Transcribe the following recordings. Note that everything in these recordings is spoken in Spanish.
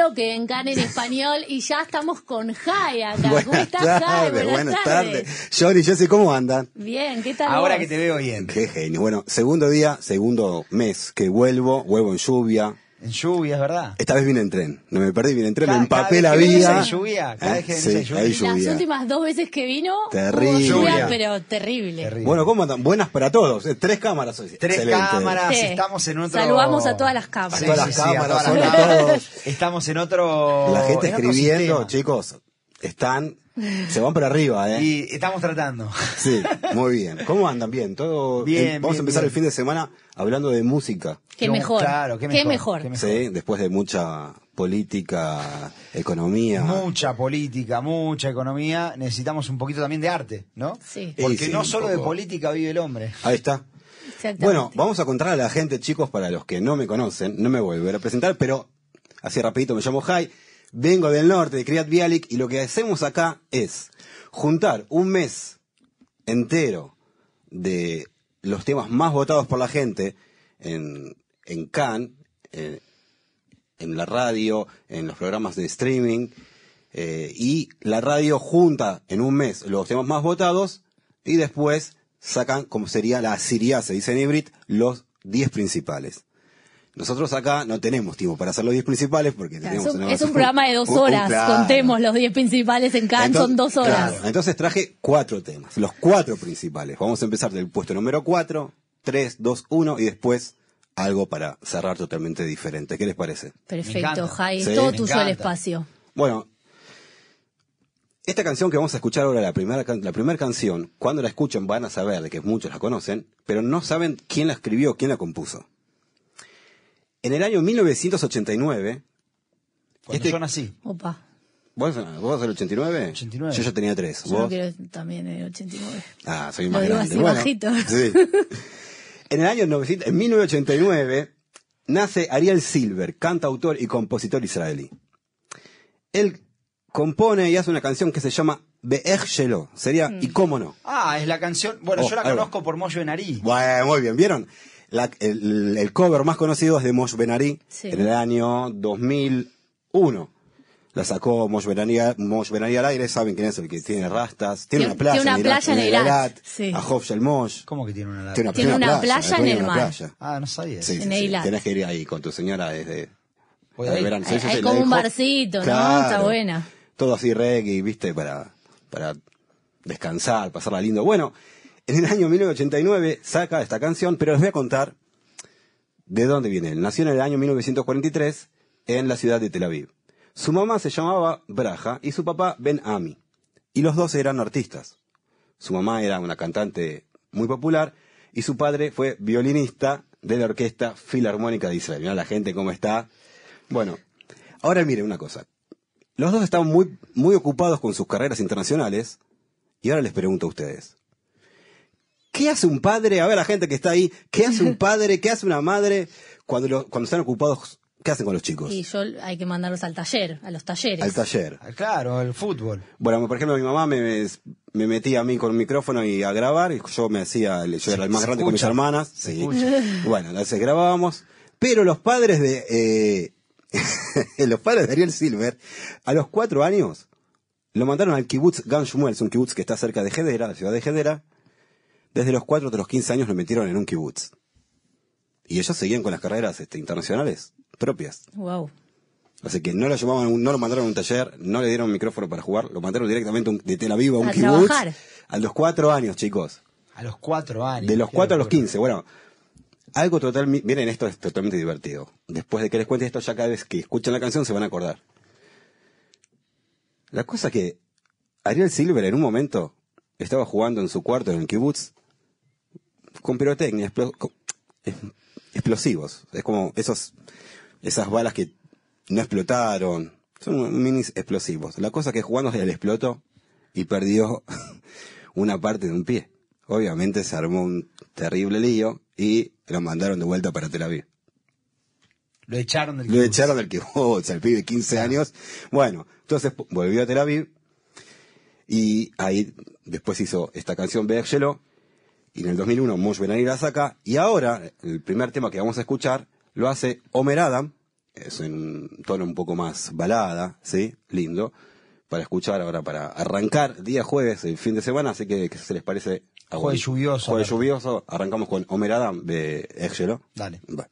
bloque en CAN en español y ya estamos con Jai acá. ¿Cómo Buenas estás, Jai? tardes, buenas tardes. Johnny, Jessy, ¿cómo andan? Bien, ¿qué tal Ahora vos? que te veo bien. Qué genio. Bueno, segundo día, segundo mes que vuelvo, vuelvo en lluvia. En lluvia, es verdad. Esta vez vine en tren. No me perdí, vine en tren, Cada- me empapé cada la vez vida. hay lluvia, cada vez que venís sí, hay lluvia. hay Las últimas dos veces que vino, Terrible. hubo lluvia, pero terrible. Terrible. Bueno, ¿cómo andan? Buenas para todos. eh, Tres cámaras hoy. Tres Excelente. cámaras, Sí. estamos en otro... Saludamos a todas las cámaras. A todas las a cámaras, todas las cámaras. todos. Estamos en otro... La gente en escribiendo, chicos, están, se van para arriba, ¿eh? Y estamos tratando. Sí, muy bien. ¿Cómo andan? Bien, todo Bien, eh, Vamos bien, a empezar bien. el fin de semana hablando de música. Qué No, mejor. claro, qué Qué mejor, qué mejor. Sí, después de mucha política, economía. Mucha política, mucha economía. Necesitamos un poquito también de arte, ¿no? Sí. Sí, Porque sí, no solo de política vive el hombre. Ahí está. Bueno, vamos a contar a la gente, chicos, para los que no me conocen, no me voy a volver a presentar, pero así rapidito me llamo Jai, vengo del norte, de Kriat Bialik, y lo que hacemos acá es juntar un mes entero de los temas más votados por la gente en, en Cannes, eh, en la radio, en los programas de streaming, eh, y la radio junta en un mes los temas más votados y después sacan, como sería la Siria, se dice en híbrido, los 10 principales. Nosotros acá no tenemos tiempo para hacer los 10 principales porque Claro, tenemos es, un, una- es un programa de dos horas. claro. Contemos los 10 principales en CAN, Entonces- son dos horas. claro, entonces traje cuatro temas, los cuatro principales. Vamos a empezar del puesto número 4, 3, 2, 1 y después algo para cerrar totalmente diferente. ¿Qué les parece? Perfecto. Jai. Sí, todo me tuyo el espacio. Bueno, esta canción que vamos a escuchar ahora, la primera, la primera canción, cuando la escuchen van a saber de que muchos la conocen, pero no saben quién la escribió, quién la compuso. En el año 1989, Cuando Este- yo nací. Opa. ¿vos, vos del 89? 89. Yo ya tenía tres. Yo no ¿Vos? quiero también en el 89. Ah, soy Lo más digo grande. así Bueno, bajito. sí. En el año 900 en 1989 nace Ariel Silver, cantautor y compositor israelí. Él compone y hace una canción que se llama Be'ech Shelo. Sería Mm. ¿Y cómo no? Ah, es la canción... Bueno, Oh, yo la conozco por Moyo Benarí. Bueno, muy bien, ¿vieron? La- el, el cover más conocido es de Mosh Benari Sí. en el año 2001. La sacó Mosh Benari, Mosh Benari al aire, saben quién es el que tiene rastas. Tiene, Tiene- una playa, tiene una playa en Eilat, sí. A Hof Shel Mosh. ¿Cómo que tiene una? Tiene una, Tiene una playa en el mar. playa. Ah, no sabía. Sí, sí, En sí. Eilat. Tenés que ir ahí con tu señora desde, ahí. verano. Sí, Hay- sí, hay como un barcito, ¿no? Está buena. Todo así reggae, viste, para, para descansar, pasarla lindo. Bueno, en el año 1989 saca esta canción, pero les voy a contar de dónde viene. Él nació en el año 1943 en la ciudad de Tel Aviv. Su mamá se llamaba Braja y su papá Ben Ami. Y los dos eran artistas. Su mamá era una cantante muy popular y su padre fue violinista de la Orquesta Filarmónica de Israel. Mirá la gente cómo está. Bueno, ahora miren una cosa. Los dos estaban muy, muy ocupados con sus carreras internacionales y ahora les pregunto a ustedes. ¿Qué hace un padre? A ver, la gente que está ahí, ¿qué hace un padre? ¿Qué hace una madre cuando, lo- cuando están ocupados? ¿Qué hacen con los chicos? Y yo hay que mandarlos al taller, a los talleres. Al taller. Ah, Claro, el fútbol. Bueno, por ejemplo, mi mamá me, me metía a mí con un micrófono y a grabar, y yo me hacía, yo era el más grande con mis escucha. hermanas, sí. escucha. Bueno, entonces grabábamos, pero los padres de, eh, los padres de Ariel Silver, a los cuatro años, lo mandaron al kibutz Gan Shmuel, es un kibutz que está cerca de Hedera, la ciudad de Hedera, desde los cuatro hasta los 15 años lo metieron en un kibutz. Y ellos seguían con las carreras este, internacionales propias. Wow. Así que no lo llamaban, no lo mandaron a un taller, no le dieron un micrófono para jugar, lo mandaron directamente de Tel Aviv a un A kibutz. trabajar. A los cuatro años, chicos. A los cuatro años. De los Qué cuatro a los locura. quince. Bueno, algo total, miren, esto es totalmente divertido. Después de que les cuente esto, ya cada vez que escuchan la canción se van a acordar. La cosa que Ariel Silver en un momento estaba jugando en su cuarto en el kibutz con pirotecnia, explo- con- es- explosivos. Es como esos, esas balas que no explotaron. Son mini explosivos. La cosa que jugando él explotó y perdió una parte de un pie. Obviamente se armó un terrible lío y lo mandaron de vuelta para Tel Aviv. Lo echaron del Lo echaron del kibutz, al pibe de 15 años. Bueno, entonces volvió a Tel Aviv y ahí después hizo esta canción Be'er y en el 2001 Moshe Benani la saca y ahora el primer tema que vamos a escuchar lo hace Homer Adam es en un tono un poco más balada, ¿sí? Lindo. Para escuchar ahora, para arrancar día jueves, el fin de semana, así que, ¿qué se les parece? a Jueves lluvioso, Jueves lluvioso, arrancamos con Homer Adam de Exgelo. Dale. Va.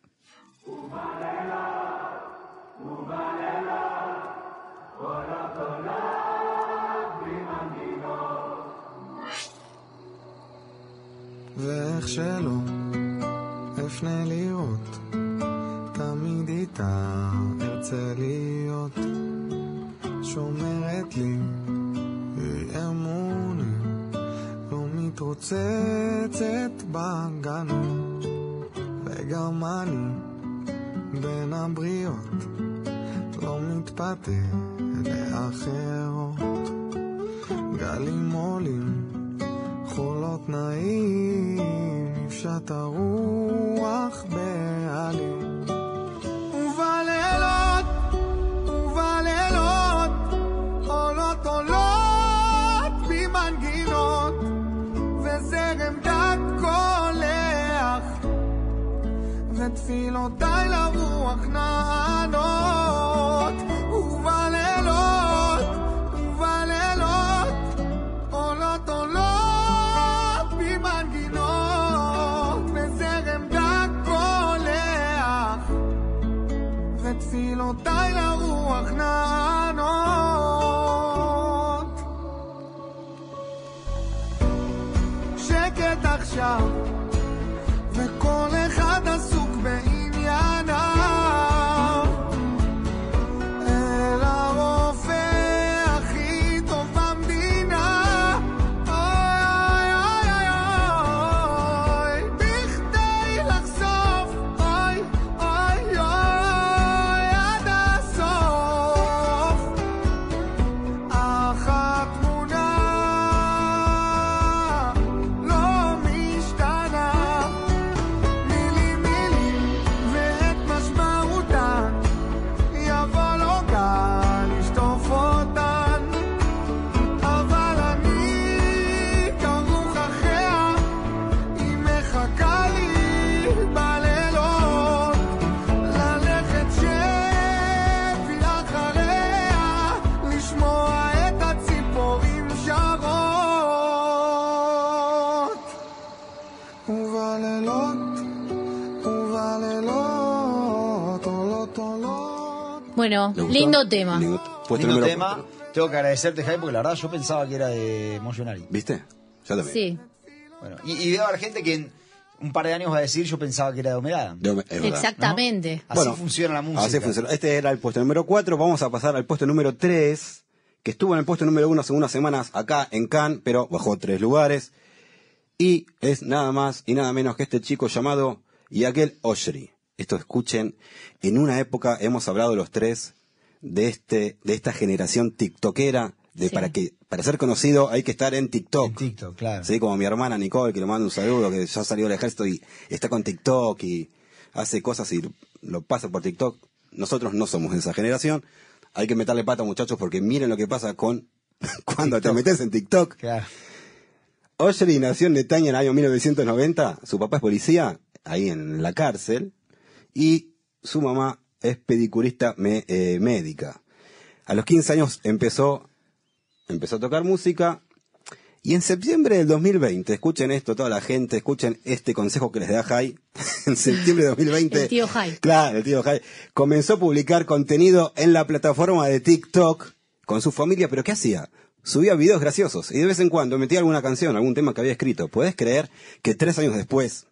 ואיך שלא אפנה לראות. תמיד איתה ארצה להיות. שומרת לי אמונים לא מתרוצצת בגנות וגם אני בין הבריות. לא מתפתה לאחרות. גלים עולים חולות נעים, נפשט הרוח בעלים. ובלילות, ובלילות, עולות עולות ממנגינות, וזרם דק קולח, ותפילותיי לרוח נענות. shout Bueno, lindo tema. Lindo, puesto Lindo número tema. cuatro. Tengo que agradecerte, Jaime, porque la verdad yo pensaba que era de Motionary. ¿Viste? También. Sí, Bueno, y, y debe haber gente que en un par de años va a decir yo pensaba que era de verdad. exactamente. Así funciona la música. Así funciona. Este era el puesto número 4. Vamos a pasar al puesto número 3, que estuvo en el puesto número 1 hace unas semanas acá en Cannes, pero bajó tres lugares. Y es nada más y nada menos que este chico llamado Yaquel Oshri. Esto escuchen, en una época hemos hablado los tres de este, de esta generación tiktokera, de Sí. para que, para ser conocido hay que estar en TikTok. En TikTok, claro. Sí, como mi hermana Nicole, que le mando un saludo, que ya salió del ejército y está con TikTok y hace cosas y lo pasa por TikTok. Nosotros no somos de esa generación. Hay que meterle pata, muchachos, porque miren lo que pasa con cuando te metes en TikTok. Claro. Nació en Netaña en el año 1990. Su papá es policía, ahí en la cárcel. Y su mamá es pedicurista me- eh, médica. A los 15 años empezó, empezó a tocar música. Y en septiembre del 2020, escuchen esto toda la gente, escuchen este consejo que les da Jai. en septiembre de 2020. El tío Jai. Claro, el tío Jai. Comenzó a publicar contenido en la plataforma de TikTok con su familia, pero ¿qué hacía? Subía videos graciosos y de vez en cuando metía alguna canción, algún tema que había escrito. ¿Podés creer que tres años después,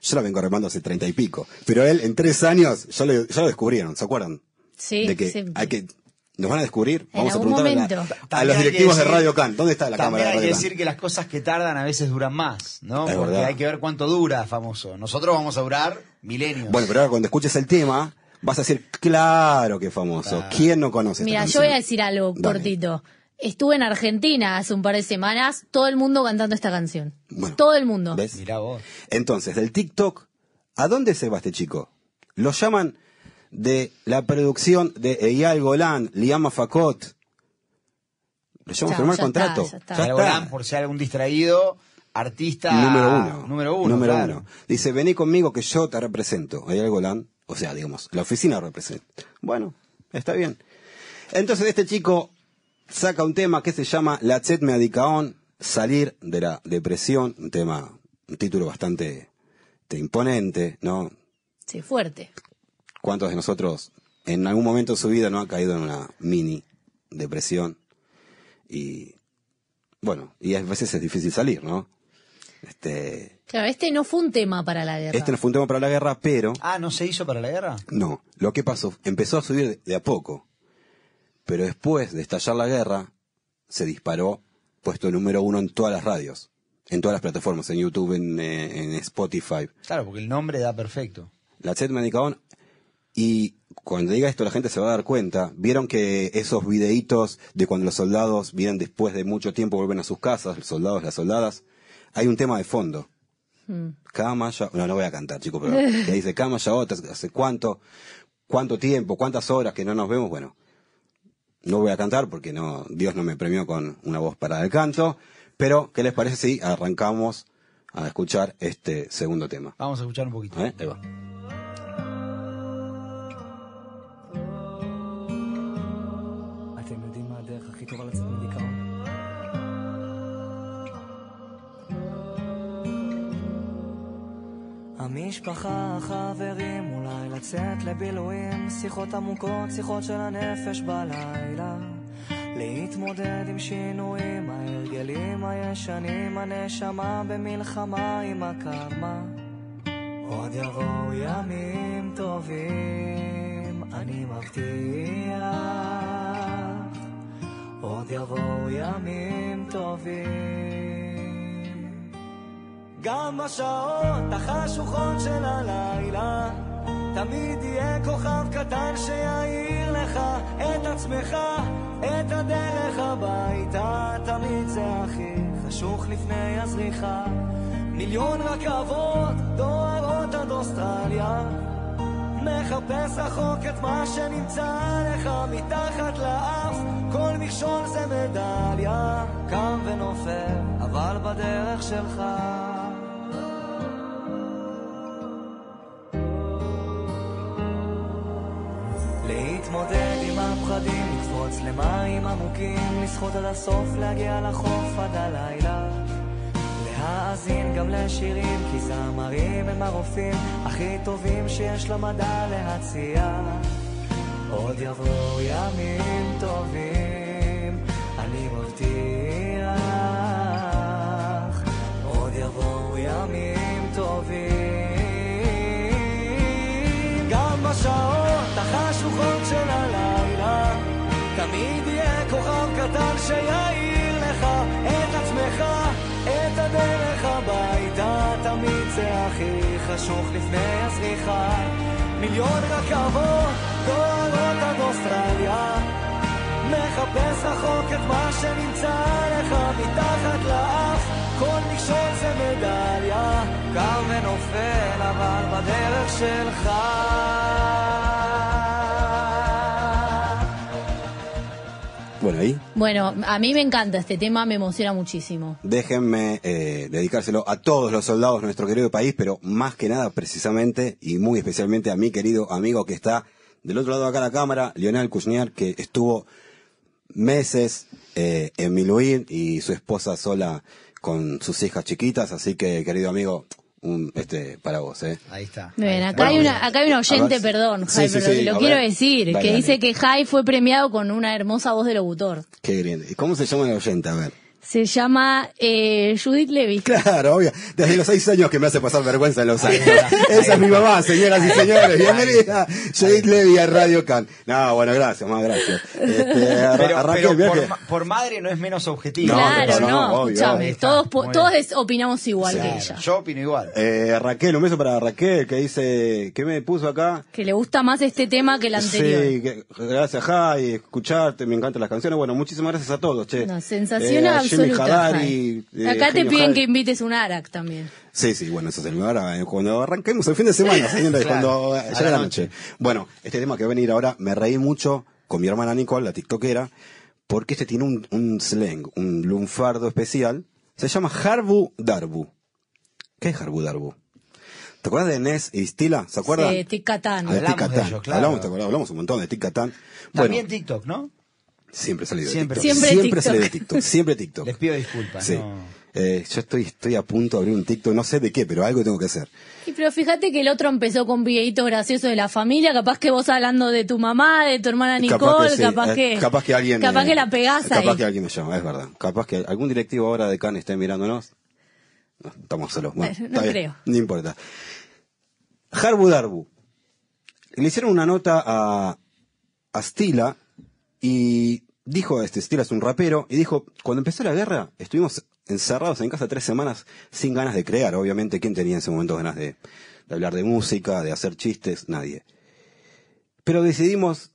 yo la vengo remando hace treinta y pico, pero él en tres años ya lo, ya lo descubrieron, ¿se acuerdan? Sí, de que sí. hay que nos van a descubrir. En Vamos a preguntar a, los directivos de Radio Can. ¿Dónde está la cámara de hay que Can? decir que las cosas que tardan a veces duran más, ¿no? Es Porque verdad. hay que ver cuánto dura, famoso. Nosotros vamos a durar milenios. Bueno, pero ahora cuando escuches el tema, vas a decir, claro que famoso. Claro. ¿Quién no conoce Mira, esta yo voy a decir algo Dale. cortito. Estuve en Argentina hace un par de semanas, todo el mundo cantando esta canción. Bueno. todo el mundo. ¿Ves? Mirá vos. Entonces, del TikTok, ¿a dónde se va este chico? Lo llaman de la producción de Eyal Golan, Liama Fakot. Lo llaman a firmar ya contrato. está, ya está. Ya por ser algún distraído, artista Número uno. Número uno. Número claro. uno. Dice, vení conmigo que yo te represento. Eyal Golan, O sea, digamos, la oficina representa. Bueno, está bien. Entonces este chico saca un tema que se llama La Chet Medicaón, salir de la depresión, un tema, un título bastante este, imponente, ¿no? Sí, fuerte. ¿Cuántos de nosotros en algún momento de su vida no han caído en una mini depresión? Y bueno, y a veces es difícil salir, ¿no? Este, Claro, este no fue un tema para la guerra. este no fue un tema para la guerra, pero Ah, ¿no se hizo para la guerra? no, lo que pasó, empezó a subir de, de a poco, pero después de estallar la guerra, se disparó, puesto número uno en todas las radios, en todas las plataformas, en YouTube, en, eh, en Spotify. Claro, porque el nombre da perfecto. La Chet Medicaón. Y cuando diga esto la gente se va a dar cuenta. Vieron que esos videitos de cuando los soldados vienen después de mucho tiempo, vuelven a sus casas, los soldados, las soldadas. Hay un tema de fondo. Cama ya... No, no voy a cantar, chicos, pero que dice cama ya otra, hace cuánto, cuánto tiempo, cuántas horas que no nos vemos. Bueno, no voy a cantar porque no, Dios no me premió con una voz para el canto. Pero, ¿qué les parece si arrancamos a escuchar este segundo tema? Vamos a escuchar un poquito. ¿Eh? Ahí va. המשפחה, החברים, אולי לצאת לבילויים, שיחות עמוקות, שיחות של הנפש בלילה. להתמודד עם שינויים, ההרגלים הישנים, הנשמה במלחמה עם הקרמה. עוד יבואו ימים טובים, אני מבטיח. עוד יבואו ימים טובים. גם בשעות החשוכות של הלילה, תמיד יהיה כוכב קטן שיעיר לך את עצמך, את הדרך הביתה. תמיד זה הכי חשוך לפני הזריחה. מיליון רכבות דוהרות עד אוסטרליה. מחפש רחוק את מה שנמצא לך מתחת לאף, כל מכשול זה מדליה. קם ונופל, אבל בדרך שלך. לקפוץ למים עמוקים, לשחות עד הסוף, להגיע לחוף עד הלילה. להאזין גם לשירים, כי זמרים הם הרופאים הכי טובים שיש למדע להציע. עוד יבואו ימים טובים, הכי חשוך לפני הזריחה. מיליון רכבות דוהרות עד אוסטרליה. מחפש רחוק את מה שנמצא לך מתחת לאף כל מכשול זה מדליה קם ונופל אבל בדרך שלך Bueno, ahí Bueno, a mí me encanta este tema, me emociona muchísimo. déjenme eh, dedicárselo a todos los soldados de nuestro querido país, pero más que nada, precisamente y muy especialmente a mi querido amigo que está del otro lado de acá de la cámara, Lionel Kuzniar, que estuvo meses eh, en Miluín y su esposa sola con sus hijas chiquitas, así que querido amigo, un, este para vos, ¿eh? Ahí está. Bien, ahí está. acá hay una, acá hay un oyente, ver. perdón, Sí, Jai, sí, pero sí, lo quiero ver. decir, Dale, que dale. dice que Jai fue premiado con una hermosa voz de locutor. Qué. ¿Y cómo se llama el oyente? A ver. Se llama eh, Judith Levy. Claro, obvio. Desde los seis años que me hace pasar vergüenza en los años. Esa es mi mamá, señoras y señores. Bienvenida. Judith Levy a Radio Can. No, bueno, gracias, más gracias. Este, a, Pero, a Raquel, pero por, que- ma- por madre no es menos objetivo. No, claro, no, no, no, obvio, escuchame, obvio. todos, todos opinamos igual que Claro, ella. Yo opino igual. Eh, Raquel, un beso para Raquel que dice, ¿qué me puso acá? Que le gusta más este tema que el anterior. Sí, que- gracias Jai, escucharte, me encantan las canciones. Bueno, muchísimas gracias a todos, che. Una sensación Eh, Jimmy. Hadari, eh, Acá te piden Hadari. que invites un Arak también. Sí, sí, bueno, eso es el ahora, cuando arranquemos el fin de semana, señores, Claro, cuando a eh, la llegue la noche. noche. Bueno, este tema que va a venir ahora, me reí mucho con mi hermana Nicole, la tiktokera, porque este tiene un, un slang, un lunfardo especial, se llama Harbu Darbu. ¿Qué es Harbu Darbu? ¿Te acuerdas de Nes y Stila? ¿Se acuerdan? Sí, Tic Catán. Ah, de Hablamos de ellos, claro. Hablamos, ¿te acordás? hablamos un montón de Tic Catán. También Bueno, TikTok, ¿no? Siempre salí de Siempre. TikTok. Siempre Siempre TikTok. salí de TikTok. Siempre TikTok. Les pido disculpas. Sí. no. Eh, yo estoy, estoy a punto de abrir un TikTok, no sé de qué, pero algo tengo que hacer. Y pero fíjate que el otro empezó con videitos graciosos de la familia, capaz que vos hablando de tu mamá, de tu hermana Nicole, sí, capaz eh, que, capaz que alguien capaz eh, que la pegás capaz ahí. que alguien me llama es verdad capaz que algún directivo ahora de Cannes esté mirándonos no, estamos solos bueno, no bien, creo. no importa Harbu Darbu le hicieron una nota a, a Stila y dijo este Stila es un rapero y dijo cuando empezó la guerra estuvimos encerrados en casa tres semanas sin ganas de crear obviamente quién tenía en ese momento ganas de, de hablar de música de hacer chistes nadie pero decidimos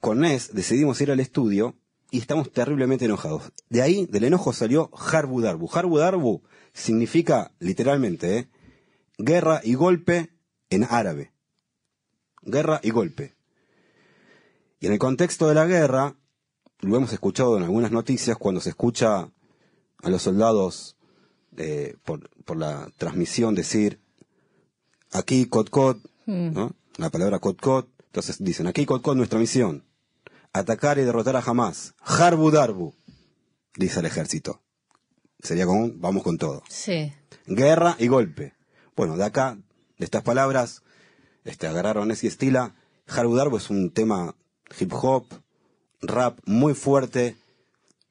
con Nes decidimos ir al estudio y estamos terriblemente enojados. De ahí, del enojo salió Harbu Darbu. Harbu Darbu significa literalmente ¿eh? guerra y golpe en árabe. Guerra y golpe. Y en el contexto de la guerra, lo hemos escuchado en algunas noticias cuando se escucha a los soldados eh, por, por la transmisión decir aquí Cot Cot, ¿no? La palabra Cot Cot. Entonces dicen, aquí Cot Cot nuestra misión. Atacar y derrotar a Hamas. Harbu Darbu, dice el ejército. Sería como, un, vamos con todo. Sí. Guerra y golpe. Bueno, de acá, de estas palabras, este, agarraron ese estila. Harbu Darbu es un tema hip hop, rap muy fuerte.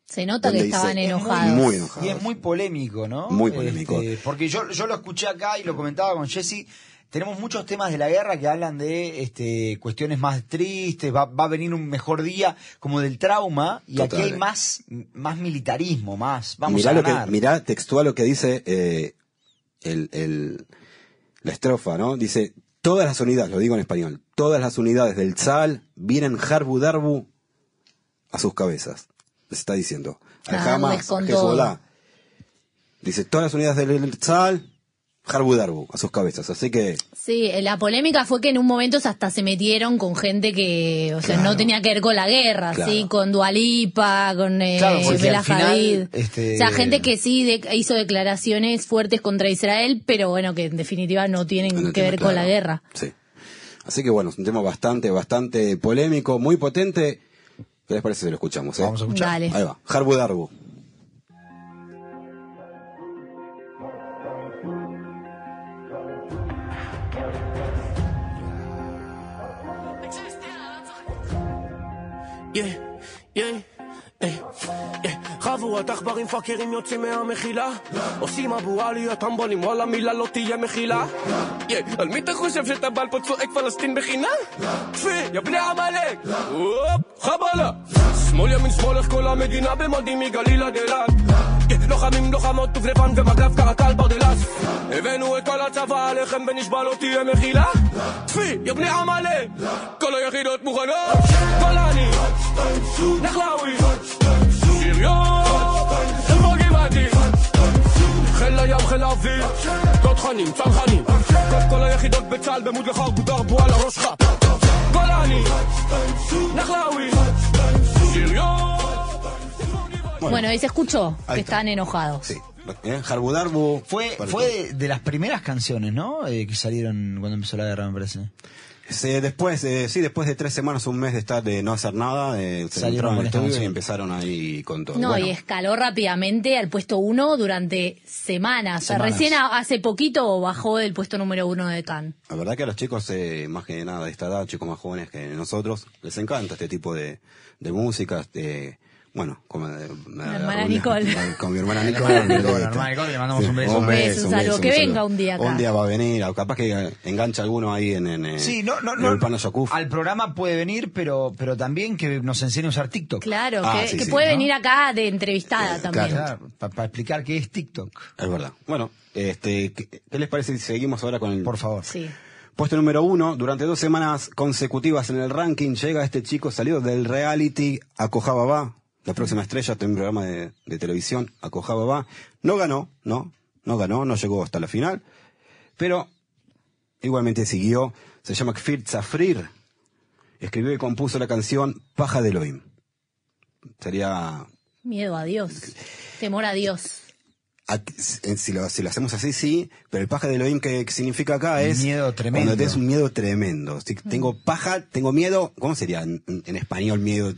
Se nota que dice- estaban Es enojados. muy enojado. Y es muy polémico, ¿no? Muy polémico. Este, porque yo, yo lo escuché acá y lo comentaba con Jesse. Tenemos muchos temas de la guerra que hablan de este, cuestiones más tristes, va, va a venir un mejor día, como del trauma, y Total. aquí hay más, más militarismo, más. Vamos mirá, a lo que, mirá textual lo que dice eh, el, el- la estrofa, ¿no? Dice, todas las unidades, lo digo en español, todas las unidades del Tzal vienen Harbu Darbu a sus cabezas. Les está diciendo. Al Ah, Hamas, Hezbollah. Dice, todas las unidades del Tzal, Harbu Darbu a sus cabezas. Así que, Sí, la polémica fue que en un momento hasta se metieron con gente que, o sea, Claro. no tenía que ver con la guerra, Claro. sí, con Dualipa, con eh, Claro, Bela final, este- O sea, gente que sí de- hizo declaraciones fuertes contra Israel, pero bueno, que en definitiva no tienen no que tiene ver con la guerra. Sí. Así que bueno, es un tema bastante, bastante polémico, muy potente. ¿Qué les parece si lo escuchamos? eh? Vamos a escuchar. Dale. Ahí va, Harbu Darbu. אה, יא. חבורת עכברים פאקרים יוצאים מהמחילה. עושים אבו עלי הטמבונים וואלה מילה לא תהיה מחילה. על מי אתה חושב שאתה בעל פה צועק פלסטין בחינם? טפי, יא בני עמלק. חבלה. שמאל ימין שמאל איך כל המדינה במודים מגליל עד אילת לוחמים לוחמות דובדבן ומג"ב קרקל ברדלס. הבאנו את כל הצבא עליכם ונשבע לא תהיה מחילה. טפי, יא בני עמלק. כל היחידות מוכנות. גולני נחלאווי. שריון. חלבו גבעתי חיל הים, חיל האוויר. תותחנים, צנחנים. כל- היחידות בצה"ל במוד לך דרבו על הראש שלך גולני נחלאווי. שריון Bueno, y se escuchó Ahí que está. estaban enojados. Sí. ¿Eh? Harbu Darbu. Fue, fue de, de las primeras canciones, ¿no? Eh, que salieron cuando empezó la guerra, me parece. Sí, después, eh, sí, después de tres semanas, un mes de estar de no hacer nada, eh, se Salieron entraron al estudio y empezaron ahí con todo. No, Bueno, y escaló rápidamente al puesto uno durante semanas. O sea, Semanas. recién a- hace poquito bajó del puesto número uno de Cannes. La verdad que a los chicos, eh, más que nada de esta edad, chicos más jóvenes que nosotros, les encanta este tipo de, de música. Este, bueno, como de, La hermana Nicole. Con mi hermana Nicole. este, la hermana Nicole, le mandamos sí, un beso. Un beso, un saludo. Que venga un día acá. Un día va a venir, o capaz que eh, engancha alguno ahí en, en, eh, Sí, no, no, en no. el Pano Yakuf. Al programa puede venir, pero, pero también que nos enseñe a usar TikTok. Claro, Ah, que, sí, que sí, puede ¿no? venir acá de entrevistada Eh, también. claro. Para explicar qué es TikTok. Es verdad. Bueno, este, ¿qué, qué les parece si seguimos ahora con el Por favor. Sí. Puesto número uno, durante dos semanas consecutivas en el ranking llega este chico salido del reality Acojababa, la próxima estrella de un programa de, de televisión, Acojababa. No ganó, no, no ganó, no llegó hasta la final, pero igualmente siguió. Se llama Kfir Zafrir. Escribió y compuso la canción Paja de Elohim. Sería Miedo a Dios. Temor a Dios. Si, lo, si lo hacemos así, sí, pero el paja de Elohim que, que significa acá es... Miedo tremendo. Cuando tenés un miedo tremendo. Si tengo paja, tengo miedo, ¿cómo sería en, en español miedo?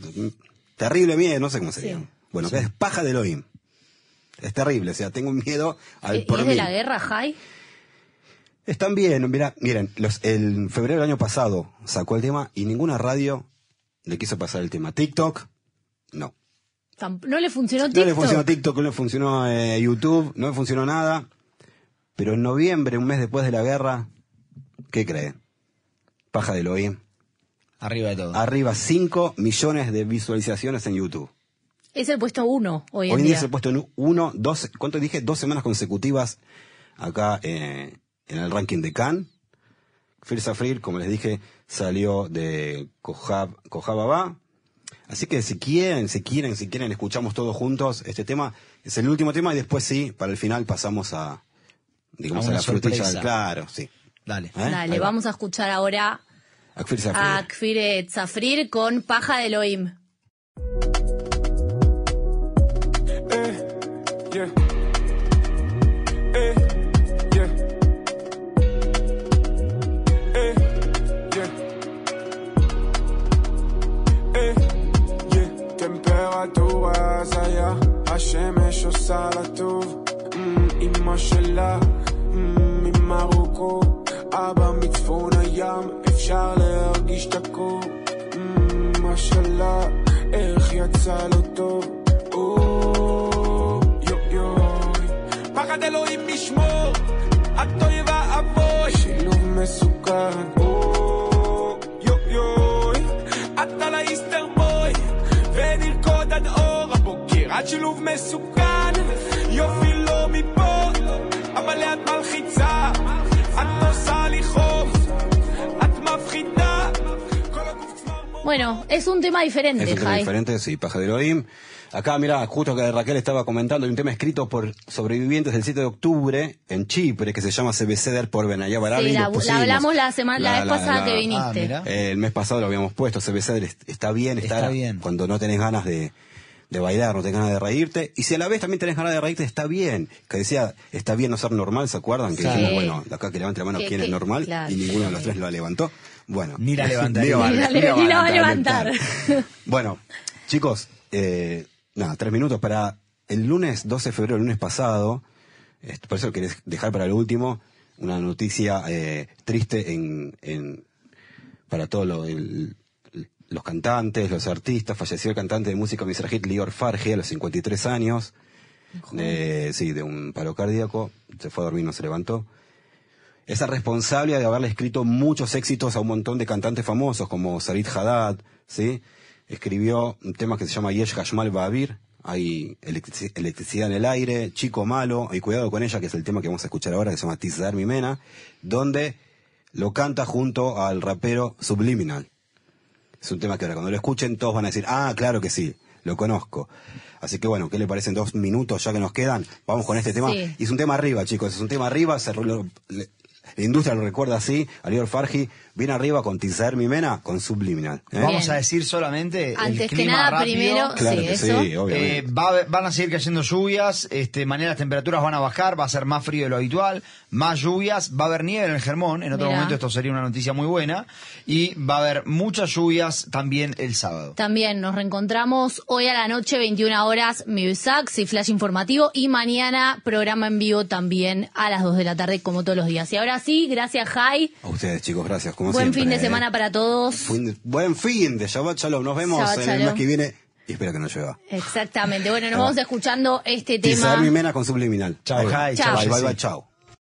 Terrible miedo, no sé cómo sería. Sí. Bueno, que es paja de Elohim. Es terrible, o sea, tengo un miedo al ¿Y por es de la guerra, Jai? Están bien, mira, miren, los, el en febrero del año pasado sacó el tema y ninguna radio le quiso pasar el tema. TikTok, no. ¿No le funcionó No TikTok? le funcionó TikTok, no le funcionó eh, YouTube, no le funcionó nada. Pero en noviembre, un mes después de la guerra, ¿qué cree? Paja de Elohim. Arriba de todo. Arriba 5 millones de visualizaciones en YouTube. Es el puesto uno hoy en Hoy en día día. se ha puesto en uno, dos, ¿cuánto dije? Dos semanas consecutivas acá eh, en el ranking de Cannes. Fir Safrir, como les dije, salió de Kohab, Kohababa. Así que si quieren, si quieren, si quieren, escuchamos todos juntos este tema. Es el último tema y después sí, para el final pasamos a, digamos, A la frutilla sorpresa. del claro, sí. Dale. ¿Eh? Ahí Dale, va. vamos a escuchar ahora A Kfir Safrir. a Kfir Zafrir con Paja de Elohim. Bueno, es un tema diferente, Es un tema Jai. diferente, sí, Paja de Elohim. Acá, mira, justo que Raquel estaba comentando, hay un tema escrito por sobrevivientes del 7 de octubre en Chipre que se llama CBCDER por Benayá Barabi. Sí, la, hablamos la semana, la, La- vez pasada la- que Ah, viniste. mira. Eh, el mes pasado lo habíamos puesto, CBCDER est- está bien, está, Está bien. cuando no tenés ganas de, de bailar, no tenés ganas de reírte. Y si a la vez también tenés ganas de reírte, está bien. Que decía, está bien no ser normal, ¿se acuerdan? Que Claro. dijimos, bueno, acá que levante la mano quién es normal claro. y ninguno de los tres lo levantó. Bueno. Ni la levantaría. Ni, Ni la le- ni la va a levantar. bueno, chicos, eh, nada, tres minutos para el lunes 12 de febrero, el lunes pasado, eh, por eso querés dejar para el último una noticia eh, triste en, en- para todos lo- los cantantes, los artistas. Falleció el cantante de música Mizrahit Lior Farge a los 53 años. De, sí, de un paro cardíaco. Se fue a dormir, no se levantó. Es el responsable de haberle escrito muchos éxitos a un montón de cantantes famosos como Sarit Haddad, ¿sí? Escribió un tema que se llama Yesh Hashmal Ba'avir, hay electrici- electricidad en el aire, Chico Malo, y Cuidado con ella, que es el tema que vamos a escuchar ahora, que se llama Tizar Mimena, donde lo canta junto al rapero Subliminal. Es un tema que ahora cuando lo escuchen todos van a decir, ah, claro que sí, lo conozco. Así que bueno, ¿qué le parecen dos minutos ya que nos quedan? Vamos con este tema. Sí. Y es un tema arriba, chicos, es un tema arriba, se lo- le- la industria lo recuerda así, Alior Fargi, viene arriba con Tizaer Mimena, con Subliminal. ¿eh? Vamos a decir solamente Antes el que clima nada, rápido. primero, Claro sí, que eso. sí, obviamente. Eh, va van a seguir cayendo lluvias, este, mañana las temperaturas van a bajar, va a ser más frío de lo habitual, más lluvias, va a haber nieve en el Germón, en otro Mirá. momento esto sería una noticia muy buena, y va a haber muchas lluvias también el sábado. También nos reencontramos hoy a la noche, 21 horas, Sax y Flash Informativo. Y mañana, programa en vivo también a las 2 de la tarde, como todos los días. Y ahora sí, gracias, Jai. A ustedes, chicos, gracias. Como Buen siempre, fin de ¿eh? semana para todos. Fin de- buen fin de Shabbat Shalom. Nos vemos Shabbat en el mes que viene y espero que no llueva. Exactamente. Bueno, nos vamos escuchando este tema. Mimena con Subliminal. Chao, Jai, chao, Bye, bye, chao.